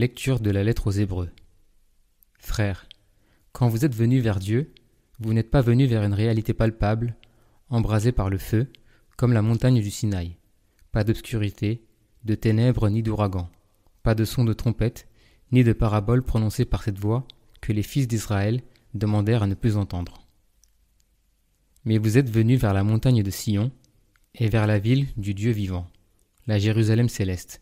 Lecture de la lettre aux Hébreux. Frères, quand vous êtes venus vers Dieu, vous n'êtes pas venus vers une réalité palpable, embrasée par le feu, comme la montagne du Sinaï. Pas d'obscurité, de ténèbres ni d'ouragan, pas de son de trompette, ni de parabole prononcée par cette voix que les fils d'Israël demandèrent à ne plus entendre. Mais vous êtes venus vers la montagne de Sion, et vers la ville du Dieu vivant, la Jérusalem céleste,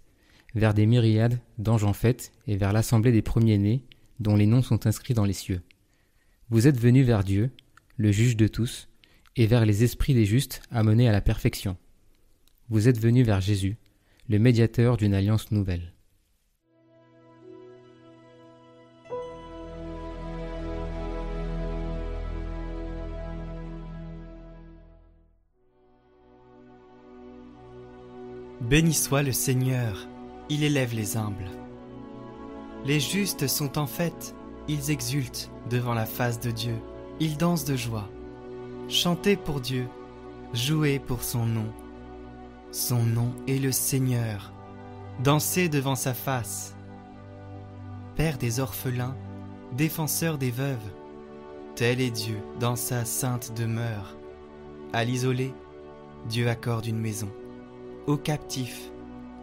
vers des myriades d'anges en fête et vers l'assemblée des premiers-nés dont les noms sont inscrits dans les cieux. Vous êtes venus vers Dieu, le juge de tous, et vers les esprits des justes amenés à la perfection. Vous êtes venus vers Jésus, le médiateur d'une alliance nouvelle. Béni soit le Seigneur, il élève les humbles. Les justes sont en fête, ils exultent devant la face de Dieu, ils dansent de joie. Chantez pour Dieu, jouez pour son nom. Son nom est le Seigneur, dansez devant sa face. Père des orphelins, défenseur des veuves, tel est Dieu dans sa sainte demeure. À l'isolé, Dieu accorde une maison. Aux captifs,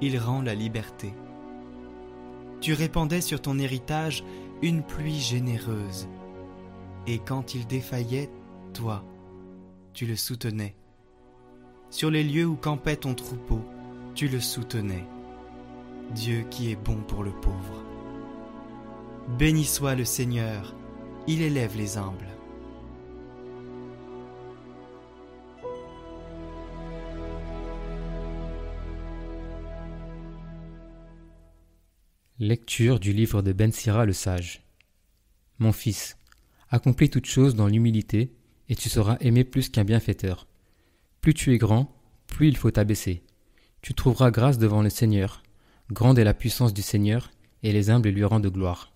il rend la liberté. Tu répandais sur ton héritage une pluie généreuse, et quand il défaillait, toi, tu le soutenais. Sur les lieux où campait ton troupeau, tu le soutenais. Dieu qui est bon pour le pauvre. Béni soit le Seigneur, il élève les humbles. Lecture du livre de Ben Sira le sage. Mon fils, accomplis toutes choses dans l'humilité, et tu seras aimé plus qu'un bienfaiteur. Plus tu es grand, plus il faut t'abaisser. Tu trouveras grâce devant le Seigneur. Grande est la puissance du Seigneur, et les humbles lui rendent gloire.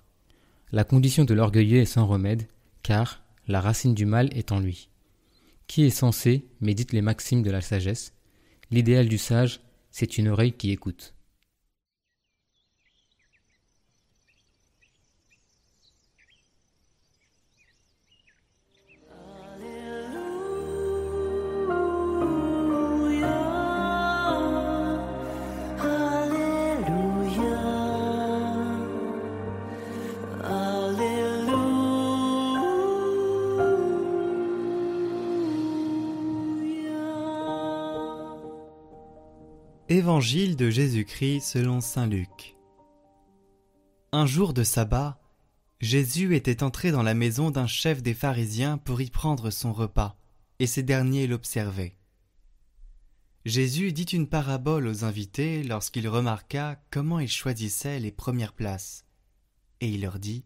La condition de l'orgueilleux est sans remède, car la racine du mal est en lui. Qui est censé médite les maximes de la sagesse. L'idéal du sage, c'est une oreille qui écoute. Évangile de Jésus-Christ selon Saint Luc. Un jour de sabbat, Jésus était entré dans la maison d'un chef des pharisiens pour y prendre son repas, et ces derniers l'observaient. Jésus dit une parabole aux invités lorsqu'il remarqua comment ils choisissaient les premières places, et il leur dit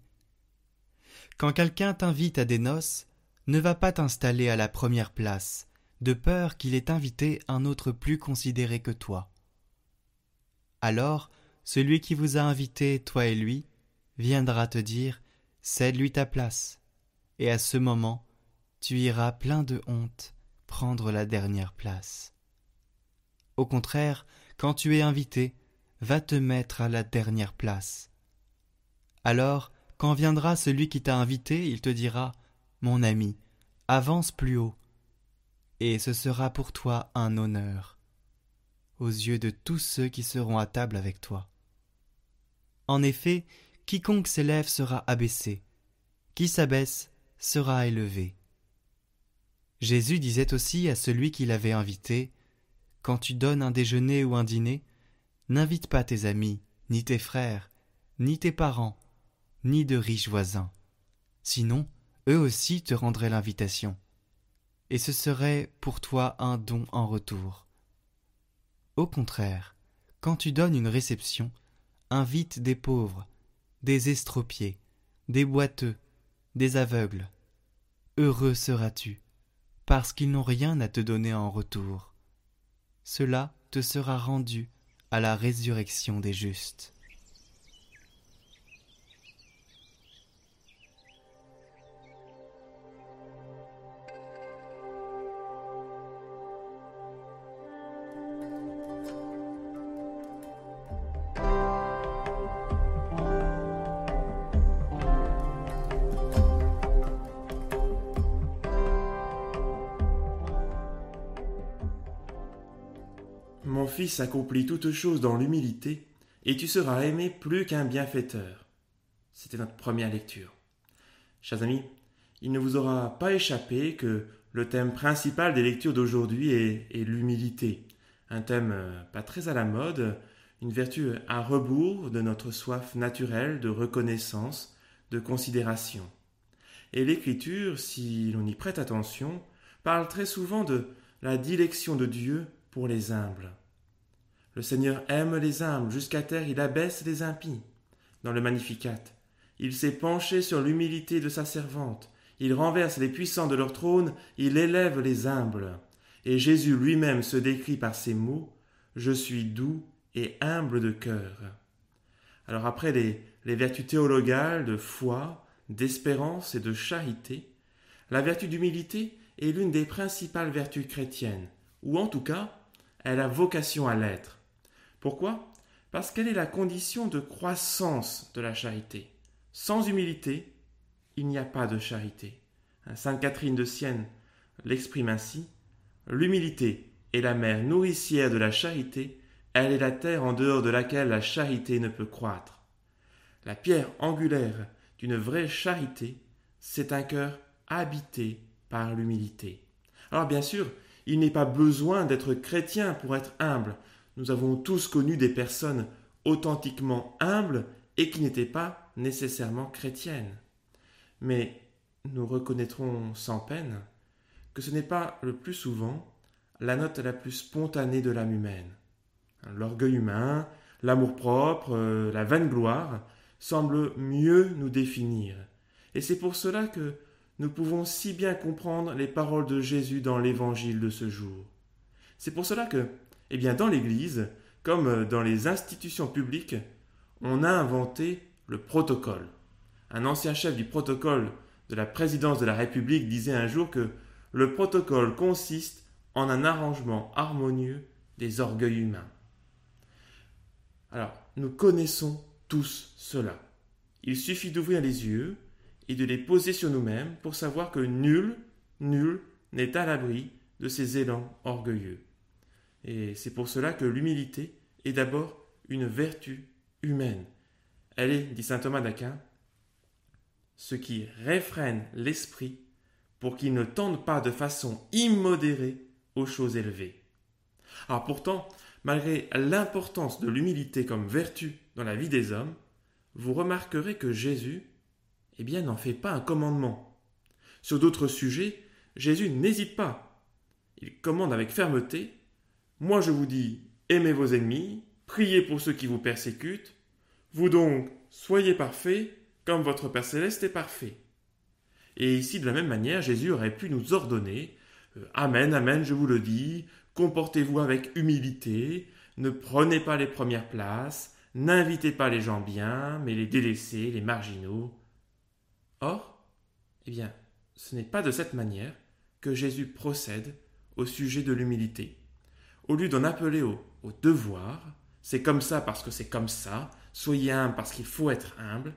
Quand quelqu'un t'invite à des noces, ne va pas t'installer à la première place, de peur qu'il ait invité un autre plus considéré que toi. Alors celui qui vous a invité, toi et lui, viendra te dire Cède-lui ta place. Et à ce moment, tu iras plein de honte prendre la dernière place. Au contraire, quand tu es invité, va te mettre à la dernière place. Alors, quand viendra celui qui t'a invité, il te dira Mon ami, avance plus haut. Et ce sera pour toi un honneur aux yeux de tous ceux qui seront à table avec toi. En effet, quiconque s'élève sera abaissé, qui s'abaisse sera élevé. Jésus disait aussi à celui qui l'avait invité Quand tu donnes un déjeuner ou un dîner, n'invite pas tes amis, ni tes frères, ni tes parents, ni de riches voisins. Sinon, eux aussi te rendraient l'invitation. Et ce serait pour toi un don en retour. Au contraire, quand tu donnes une réception, invite des pauvres, des estropiés, des boiteux, des aveugles. Heureux seras-tu, parce qu'ils n'ont rien à te donner en retour. Cela te sera rendu à la résurrection des justes. Fils accomplit toutes choses dans l'humilité, et tu seras aimé plus qu'un bienfaiteur. C'était notre première lecture. Chers amis, il ne vous aura pas échappé que le thème principal des lectures d'aujourd'hui est, l'humilité. Un thème euh, pas très à la mode, une vertu à rebours de notre soif naturelle de reconnaissance, de considération. Et l'Écriture, si l'on y prête attention, parle très souvent de la dilection de Dieu pour les humbles. Le Seigneur aime les humbles, jusqu'à terre il abaisse les impies. Dans le Magnificat, il s'est penché sur l'humilité de sa servante, il renverse les puissants de leur trône, il élève les humbles. Et Jésus lui-même se décrit par ces mots Je suis doux et humble de cœur. Alors après les, les vertus théologales de foi, d'espérance et de charité, la vertu d'humilité est l'une des principales vertus chrétiennes, ou en tout cas, elle a vocation à l'être. Pourquoi? Parce qu'elle est la condition de croissance de la charité. Sans humilité, il n'y a pas de charité. Sainte Catherine de Sienne l'exprime ainsi L'humilité est la mère nourricière de la charité, elle est la terre en dehors de laquelle la charité ne peut croître. La pierre angulaire d'une vraie charité, c'est un cœur habité par l'humilité. Alors bien sûr, il n'est pas besoin d'être chrétien pour être humble. Nous avons tous connu des personnes authentiquement humbles et qui n'étaient pas nécessairement chrétiennes. Mais nous reconnaîtrons sans peine que ce n'est pas le plus souvent la note la plus spontanée de l'âme humaine. L'orgueil humain, l'amour-propre, la vaine gloire semblent mieux nous définir. Et c'est pour cela que nous pouvons si bien comprendre les paroles de Jésus dans l'évangile de ce jour. C'est pour cela que, eh dans l'Église, comme dans les institutions publiques, on a inventé le protocole. Un ancien chef du protocole de la présidence de la République disait un jour que le protocole consiste en un arrangement harmonieux des orgueils humains. Alors, nous connaissons tous cela. Il suffit d'ouvrir les yeux et de les poser sur nous-mêmes pour savoir que nul, nul n'est à l'abri de ces élans orgueilleux. Et c'est pour cela que l'humilité est d'abord une vertu humaine. Elle est, dit saint Thomas d'Aquin, ce qui réfrène l'esprit pour qu'il ne tende pas de façon immodérée aux choses élevées. Alors pourtant, malgré l'importance de l'humilité comme vertu dans la vie des hommes, vous remarquerez que Jésus, eh bien, n'en fait pas un commandement. Sur d'autres sujets, Jésus n'hésite pas. Il commande avec fermeté Moi je vous dis, aimez vos ennemis, priez pour ceux qui vous persécutent, vous donc, soyez parfaits comme votre Père céleste est parfait. Et ici, de la même manière, Jésus aurait pu nous ordonner euh, Amen, Amen, je vous le dis, comportez-vous avec humilité, ne prenez pas les premières places, n'invitez pas les gens bien, mais les délaissés, les marginaux. Or, eh bien, ce n'est pas de cette manière que Jésus procède au sujet de l'humilité. Au lieu d'en appeler au, devoir, c'est comme ça parce que c'est comme ça, soyez humble parce qu'il faut être humble,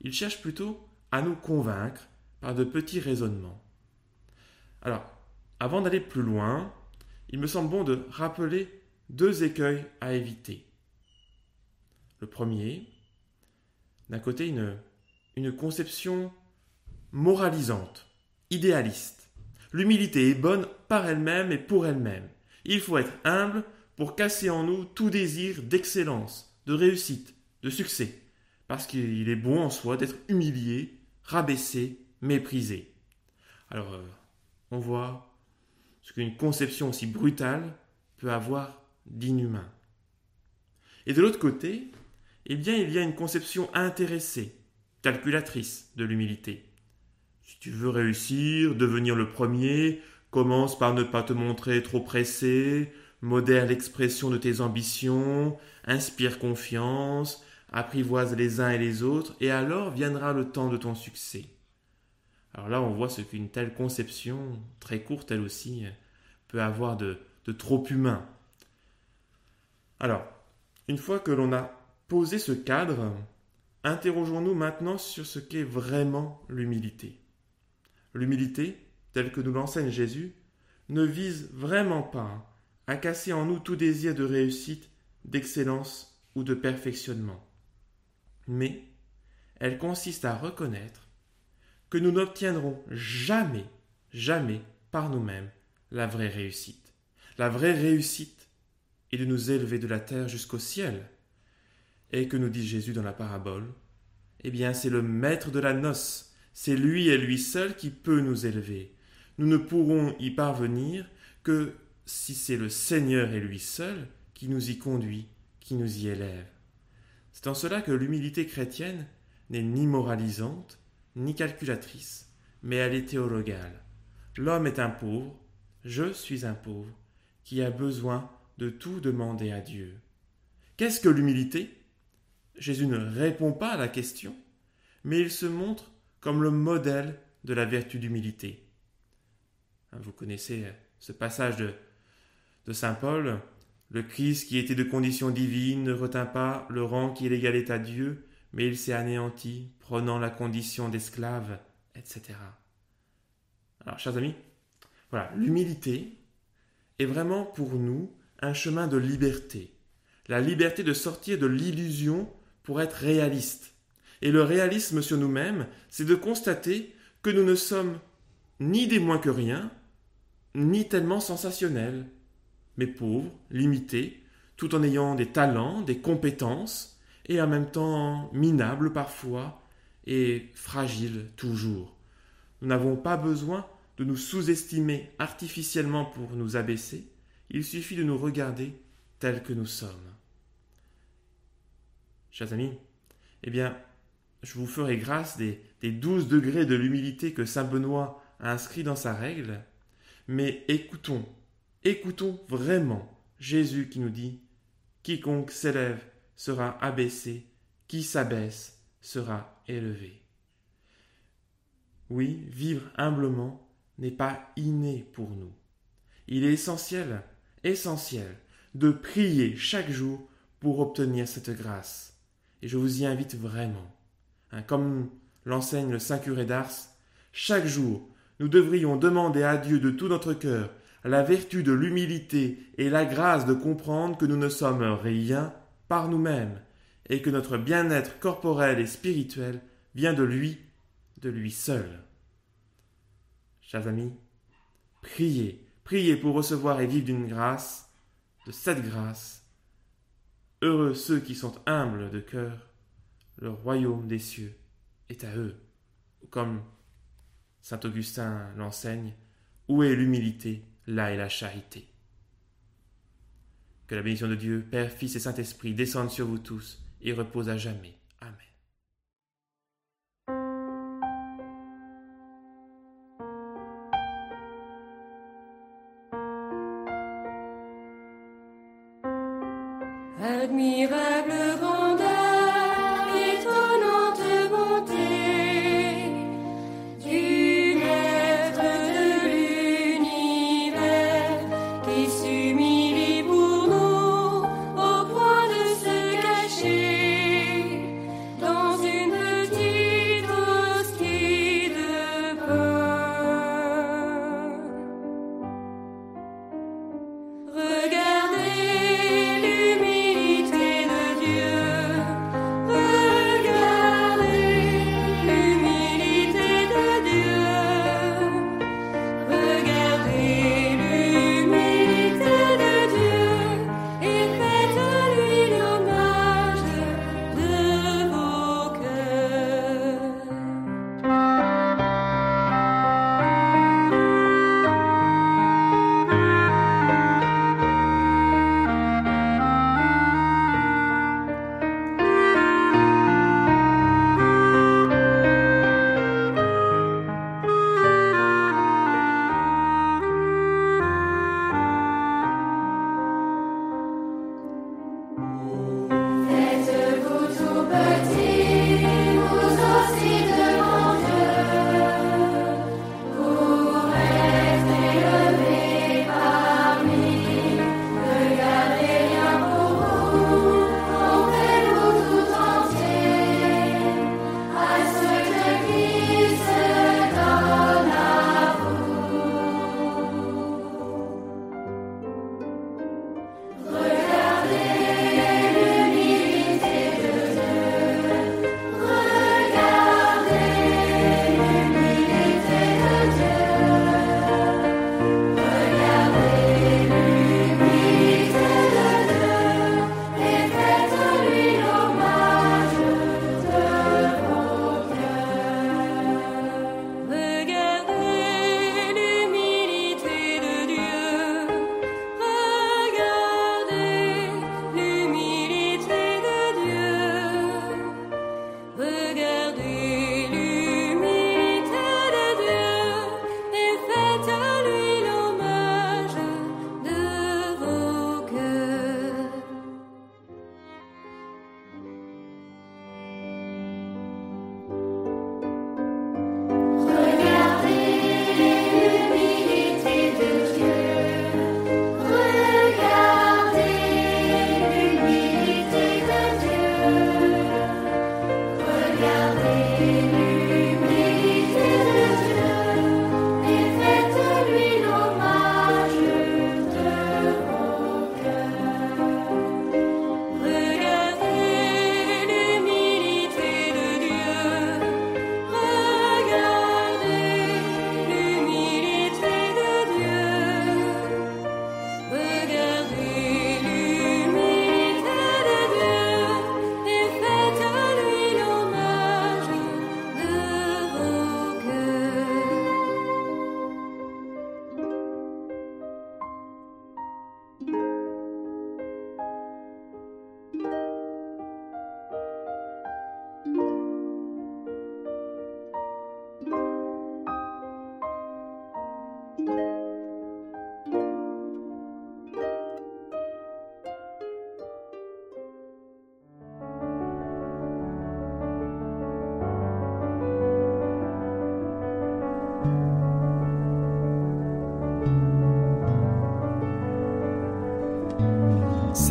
il cherche plutôt à nous convaincre par de petits raisonnements. Alors, avant d'aller plus loin, il me semble bon de rappeler deux écueils à éviter. Le premier, d'un côté, une, une conception moralisante, idéaliste. L'humilité est bonne par elle-même et pour elle-même. Il faut être humble pour casser en nous tout désir d'excellence, de réussite, de succès parce qu'il est bon en soi d'être humilié, rabaissé, méprisé. Alors, euh, on voit ce qu'une conception aussi brutale peut avoir d'inhumain. Et de l'autre côté, eh bien, il y a une conception intéressée, calculatrice de l'humilité. Si tu veux réussir, devenir le premier, commence par ne pas te montrer trop pressé, modère l'expression de tes ambitions, inspire confiance, apprivoise les uns et les autres, et alors viendra le temps de ton succès. Alors là, on voit ce qu'une telle conception, très courte elle aussi, peut avoir de, trop humain. Alors, une fois que l'on a posé ce cadre, interrogeons-nous maintenant sur ce qu'est vraiment l'humilité. L'humilité, telle que nous l'enseigne Jésus, ne vise vraiment pas à casser en nous tout désir de réussite, d'excellence ou de perfectionnement. Mais elle consiste à reconnaître que nous n'obtiendrons jamais, jamais par nous-mêmes la vraie réussite. La vraie réussite est de nous élever de la terre jusqu'au ciel. Et que nous dit Jésus dans la parabole? Eh bien, c'est le maître de la noce, c'est lui et lui seul qui peut nous élever. Nous ne pourrons y parvenir que si c'est le Seigneur et lui seul qui nous y conduit, qui nous y élève. C'est en cela que l'humilité chrétienne n'est ni moralisante, ni calculatrice, mais elle est théologale. L'homme est un pauvre, je suis un pauvre, qui a besoin de tout demander à Dieu. Qu'est-ce que l'humilité? Jésus ne répond pas à la question, mais il se montre comme le modèle de la vertu d'humilité. Vous connaissez ce passage de, Saint Paul. Le Christ qui était de condition divine ne retint pas le rang qui l'égalait à Dieu, mais il s'est anéanti, prenant la condition d'esclave, etc. Alors, chers amis, voilà, l'humilité est vraiment pour nous un chemin de liberté. La liberté de sortir de l'illusion pour être réaliste. Et le réalisme sur nous-mêmes, c'est de constater que nous ne sommes ni des moins que rien, ni tellement sensationnels, mais pauvres, limités, tout en ayant des talents, des compétences, et en même temps minables parfois, et fragiles toujours. Nous n'avons pas besoin de nous sous-estimer artificiellement pour nous abaisser, il suffit de nous regarder tels que nous sommes. Chers amis, eh bien, je vous ferai grâce des, des douze degrés de l'humilité que Saint Benoît a inscrit dans sa règle, mais écoutons, écoutons vraiment Jésus qui nous dit Quiconque s'élève sera abaissé, qui s'abaisse sera élevé. Oui, vivre humblement n'est pas inné pour nous. Il est essentiel, essentiel, de prier chaque jour pour obtenir cette grâce. Et je vous y invite vraiment. Hein, comme l'enseigne le Saint curé d'Ars, chaque jour, nous devrions demander à Dieu de tout notre cœur la vertu de l'humilité et la grâce de comprendre que nous ne sommes rien par nous-mêmes et que notre bien-être corporel et spirituel vient de lui, de lui seul. Chers amis, priez, priez pour recevoir et vivre d'une grâce, de cette grâce. Heureux ceux qui sont humbles de cœur, le royaume des cieux est à eux. Comme saint Augustin l'enseigne, où est l'humilité, là est la charité. Que la bénédiction de Dieu, Père, Fils et Saint-Esprit descende sur vous tous et repose à jamais. Admirable grandeur.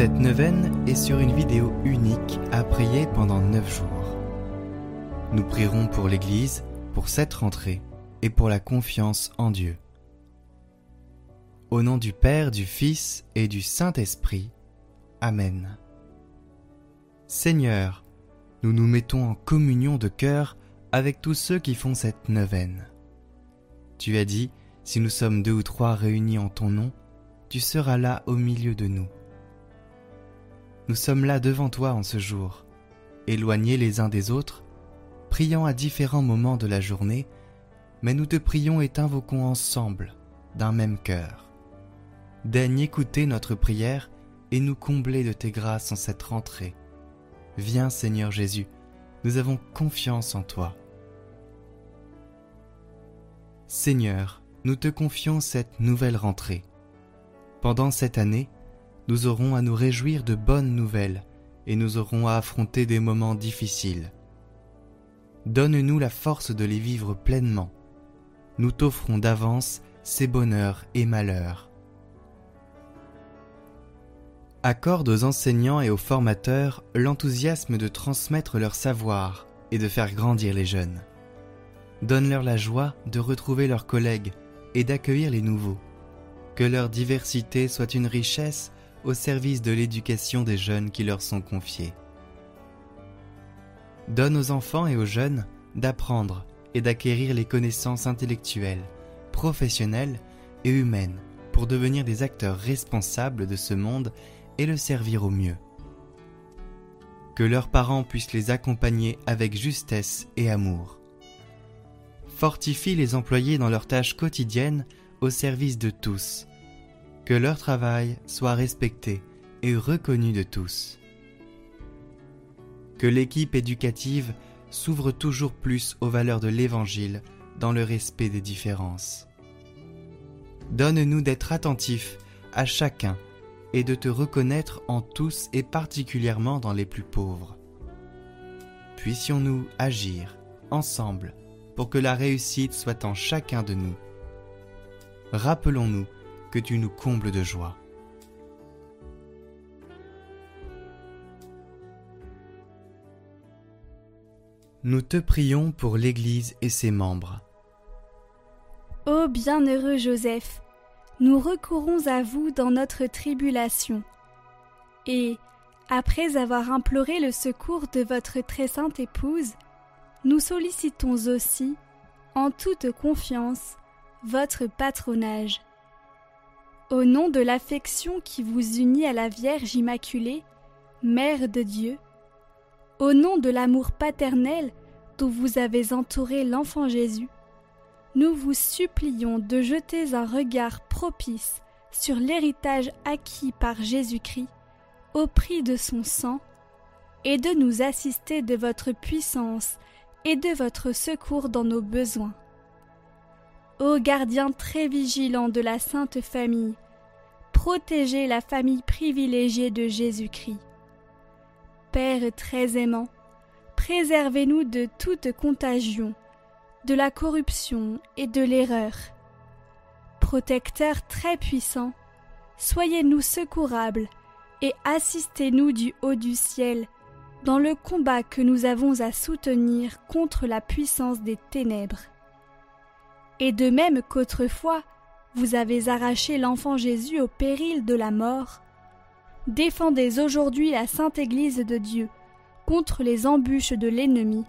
Cette neuvaine est sur une vidéo unique à prier pendant neuf jours. Nous prierons pour l'Église, pour cette rentrée et pour la confiance en Dieu. Au nom du Père, du Fils et du Saint-Esprit. Amen. Seigneur, nous nous mettons en communion de cœur avec tous ceux qui font cette neuvaine. Tu as dit, si nous sommes deux ou trois réunis en ton nom, tu seras là au milieu de nous. Nous sommes là devant toi en ce jour, éloignés les uns des autres, priant à différents moments de la journée, mais nous te prions et t'invoquons ensemble, d'un même cœur. Daigne écouter notre prière et nous combler de tes grâces en cette rentrée. Viens Seigneur Jésus, nous avons confiance en toi. Seigneur, nous te confions cette nouvelle rentrée. Pendant cette année, nous aurons à nous réjouir de bonnes nouvelles et nous aurons à affronter des moments difficiles. Donne-nous la force de les vivre pleinement. Nous t'offrons d'avance ces bonheurs et malheurs. Accorde aux enseignants et aux formateurs l'enthousiasme de transmettre leur savoir et de faire grandir les jeunes. Donne-leur la joie de retrouver leurs collègues et d'accueillir les nouveaux. Que leur diversité soit une richesse au service de l'éducation des jeunes qui leur sont confiés. Donne aux enfants et aux jeunes d'apprendre et d'acquérir les connaissances intellectuelles, professionnelles et humaines pour devenir des acteurs responsables de ce monde et le servir au mieux. Que leurs parents puissent les accompagner avec justesse et amour. Fortifie les employés dans leurs tâches quotidiennes au service de tous. Que leur travail soit respecté et reconnu de tous. Que l'équipe éducative s'ouvre toujours plus aux valeurs de l'Évangile dans le respect des différences. Donne-nous d'être attentifs à chacun et de te reconnaître en tous et particulièrement dans les plus pauvres. Puissions-nous agir ensemble pour que la réussite soit en chacun de nous. Rappelons-nous que tu nous combles de joie. Nous te prions pour l'Église et ses membres. Ô bienheureux Joseph, nous recourons à vous dans notre tribulation. Et, après avoir imploré le secours de votre très sainte épouse, nous sollicitons aussi, en toute confiance, votre patronage. Au nom de l'affection qui vous unit à la Vierge Immaculée, Mère de Dieu, au nom de l'amour paternel dont vous avez entouré l'enfant Jésus, nous vous supplions de jeter un regard propice sur l'héritage acquis par Jésus-Christ au prix de son sang, et de nous assister de votre puissance et de votre secours dans nos besoins. Ô gardien très vigilant de la Sainte Famille, protégez la famille privilégiée de Jésus-Christ. Père très aimant, préservez-nous de toute contagion, de la corruption et de l'erreur. Protecteur très puissant, soyez-nous secourables et assistez-nous du haut du ciel dans le combat que nous avons à soutenir contre la puissance des ténèbres. Et de même qu'autrefois vous avez arraché l'enfant Jésus au péril de la mort, défendez aujourd'hui la sainte Église de Dieu contre les embûches de l'ennemi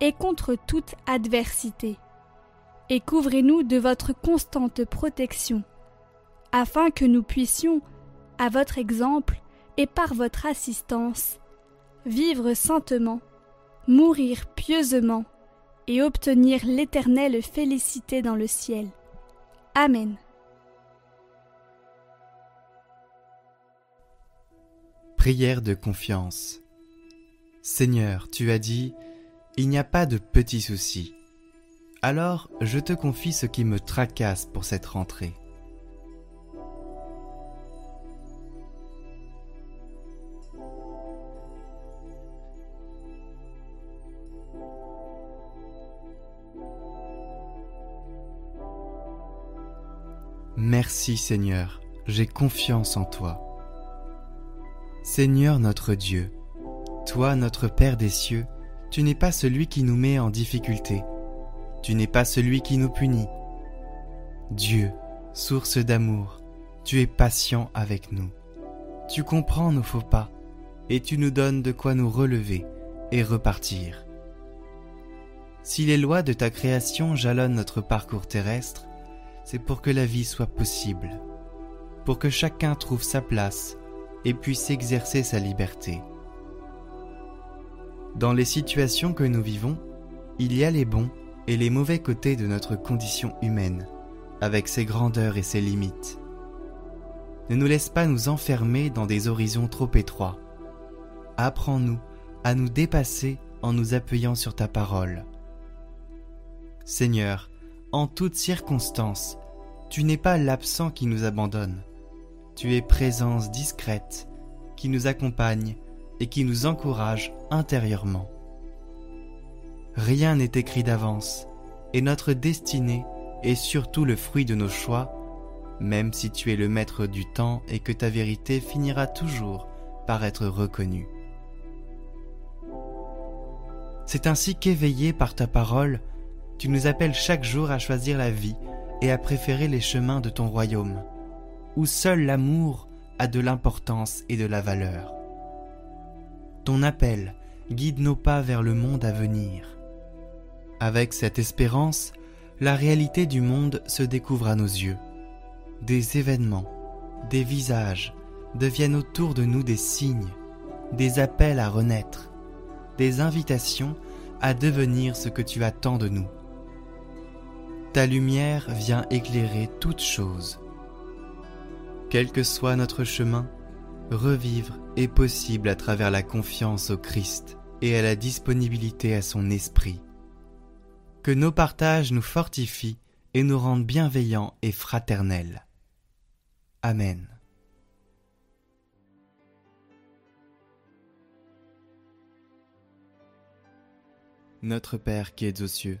et contre toute adversité. Et couvrez-nous de votre constante protection, afin que nous puissions, à votre exemple et par votre assistance, vivre saintement, mourir pieusement et obtenir l'éternelle félicité dans le ciel. Amen. Prière de confiance. Seigneur, tu as dit, il n'y a pas de petits soucis. Alors je te confie ce qui me tracasse pour cette rentrée. Merci Seigneur, j'ai confiance en toi. Seigneur notre Dieu, toi notre Père des cieux, tu n'es pas celui qui nous met en difficulté, tu n'es pas celui qui nous punit. Dieu, source d'amour, tu es patient avec nous. Tu comprends nos faux pas, et tu nous donnes de quoi nous relever et repartir. Si les lois de ta création jalonnent notre parcours terrestre, c'est pour que la vie soit possible, pour que chacun trouve sa place et puisse exercer sa liberté. Dans les situations que nous vivons, il y a les bons et les mauvais côtés de notre condition humaine, avec ses grandeurs et ses limites. Ne nous laisse pas nous enfermer dans des horizons trop étroits. Apprends-nous à nous dépasser en nous appuyant sur ta parole. Seigneur, en toutes circonstances, tu n'es pas l'absent qui nous abandonne. Tu es présence discrète qui nous accompagne et qui nous encourage intérieurement. Rien n'est écrit d'avance, et notre destinée est surtout le fruit de nos choix, même si tu es le maître du temps et que ta vérité finira toujours par être reconnue. C'est ainsi qu'éveillé par ta parole, tu nous appelles chaque jour à choisir la vie et à préférer les chemins de ton royaume, où seul l'amour a de l'importance et de la valeur. Ton appel guide nos pas vers le monde à venir. Avec cette espérance, la réalité du monde se découvre à nos yeux. Des événements, des visages deviennent autour de nous des signes, des appels à renaître, des invitations à devenir ce que tu attends de nous. Ta lumière vient éclairer toutes choses. Quel que soit notre chemin, revivre est possible à travers la confiance au Christ et à la disponibilité à son esprit. Que nos partages nous fortifient et nous rendent bienveillants et fraternels. Amen. Notre Père qui es aux cieux,